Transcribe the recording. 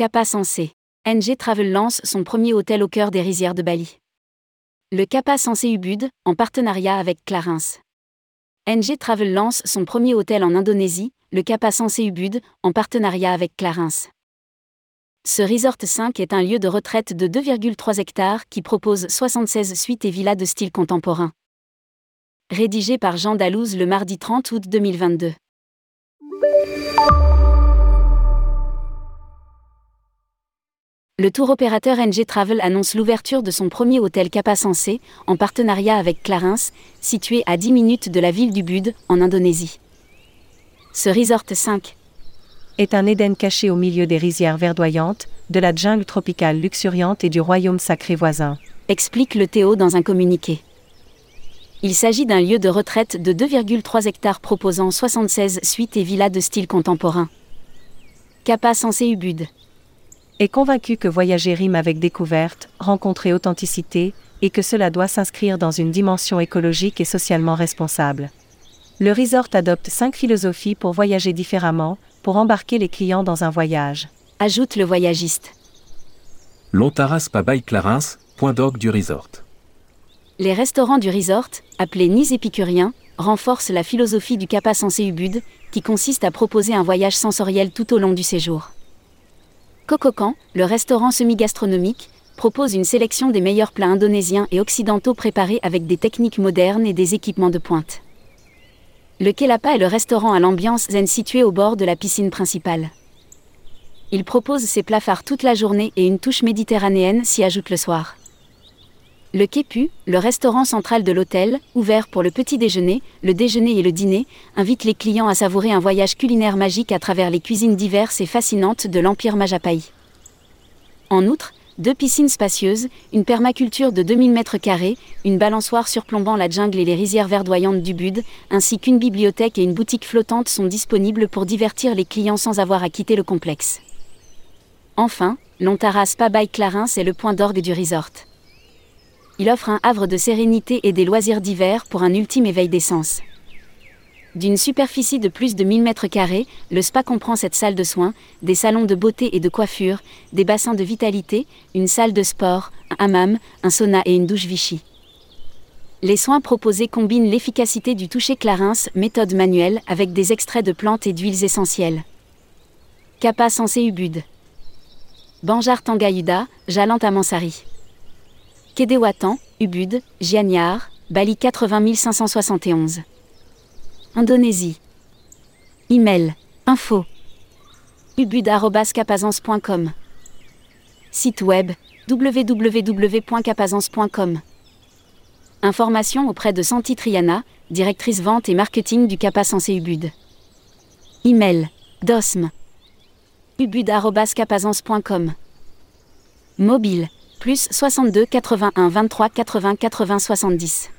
Kappa Sensé. NG Travel lance son premier hôtel au cœur des rizières de Bali. Le Kappa Sensé Ubud, en partenariat avec Clarins. NG Travel lance son premier hôtel en Indonésie, le Kappa Sensé Ubud, en partenariat avec Clarins. Ce Resort 5 est un lieu de retraite de 2,3 hectares qui propose 76 suites et villas de style contemporain. Rédigé par Jean Dalouse le mardi 30 août 2022. Le tour opérateur NG Travel annonce l'ouverture de son premier hôtel Kappa Sensé, en partenariat avec Clarins, situé à 10 minutes de la ville du Bud, en Indonésie. Ce Resort 5 est un Éden caché au milieu des rizières verdoyantes, de la jungle tropicale luxuriante et du royaume sacré voisin. Explique le Théo dans un communiqué. Il s'agit d'un lieu de retraite de 2,3 hectares proposant 76 suites et villas de style contemporain. Kappa Sensé Ubud est convaincu que voyager rime avec découverte, rencontrer authenticité, et que cela doit s'inscrire dans une dimension écologique et socialement responsable. Le resort adopte cinq philosophies pour voyager différemment, pour embarquer les clients dans un voyage. Ajoute le voyagiste. Lontaras Pabaï Clarins, point d'orgue du resort. Les restaurants du resort, appelés Nice épicuriens, renforcent la philosophie du Kappa Sensé Ubud, qui consiste à proposer un voyage sensoriel tout au long du séjour. Kokokan, le restaurant semi-gastronomique, propose une sélection des meilleurs plats indonésiens et occidentaux préparés avec des techniques modernes et des équipements de pointe. Le Kelapa est le restaurant à l'ambiance zen situé au bord de la piscine principale. Il propose ses plats toute la journée et une touche méditerranéenne s'y ajoute le soir. Le Kepu, le restaurant central de l'hôtel, ouvert pour le petit déjeuner, le déjeuner et le dîner, invite les clients à savourer un voyage culinaire magique à travers les cuisines diverses et fascinantes de l'Empire Majapahit. En outre, deux piscines spacieuses, une permaculture de 2000 m2, une balançoire surplombant la jungle et les rizières verdoyantes du Bud, ainsi qu'une bibliothèque et une boutique flottante sont disponibles pour divertir les clients sans avoir à quitter le complexe. Enfin, l'Ontara Spa by Clarins est le point d'orgue du resort il offre un havre de sérénité et des loisirs divers pour un ultime éveil des sens. D'une superficie de plus de 1000 m2, le spa comprend cette salle de soins, des salons de beauté et de coiffure, des bassins de vitalité, une salle de sport, un hammam, un sauna et une douche Vichy. Les soins proposés combinent l'efficacité du toucher Clarins, méthode manuelle, avec des extraits de plantes et d'huiles essentielles. Kappa Sensé Ubud. Banjar Tangayuda, Jalant Mansari. Kedewatan, Ubud, Gianyar, Bali 80 571. Indonésie. Email. Info. ubud.capazance.com. Site web www.capazance.com. Information auprès de Santi Triana, directrice vente et marketing du Kappa Sensé Ubud. Email. dosm. ubud.capazance.com. Mobile plus 62 81 23 80 80 70.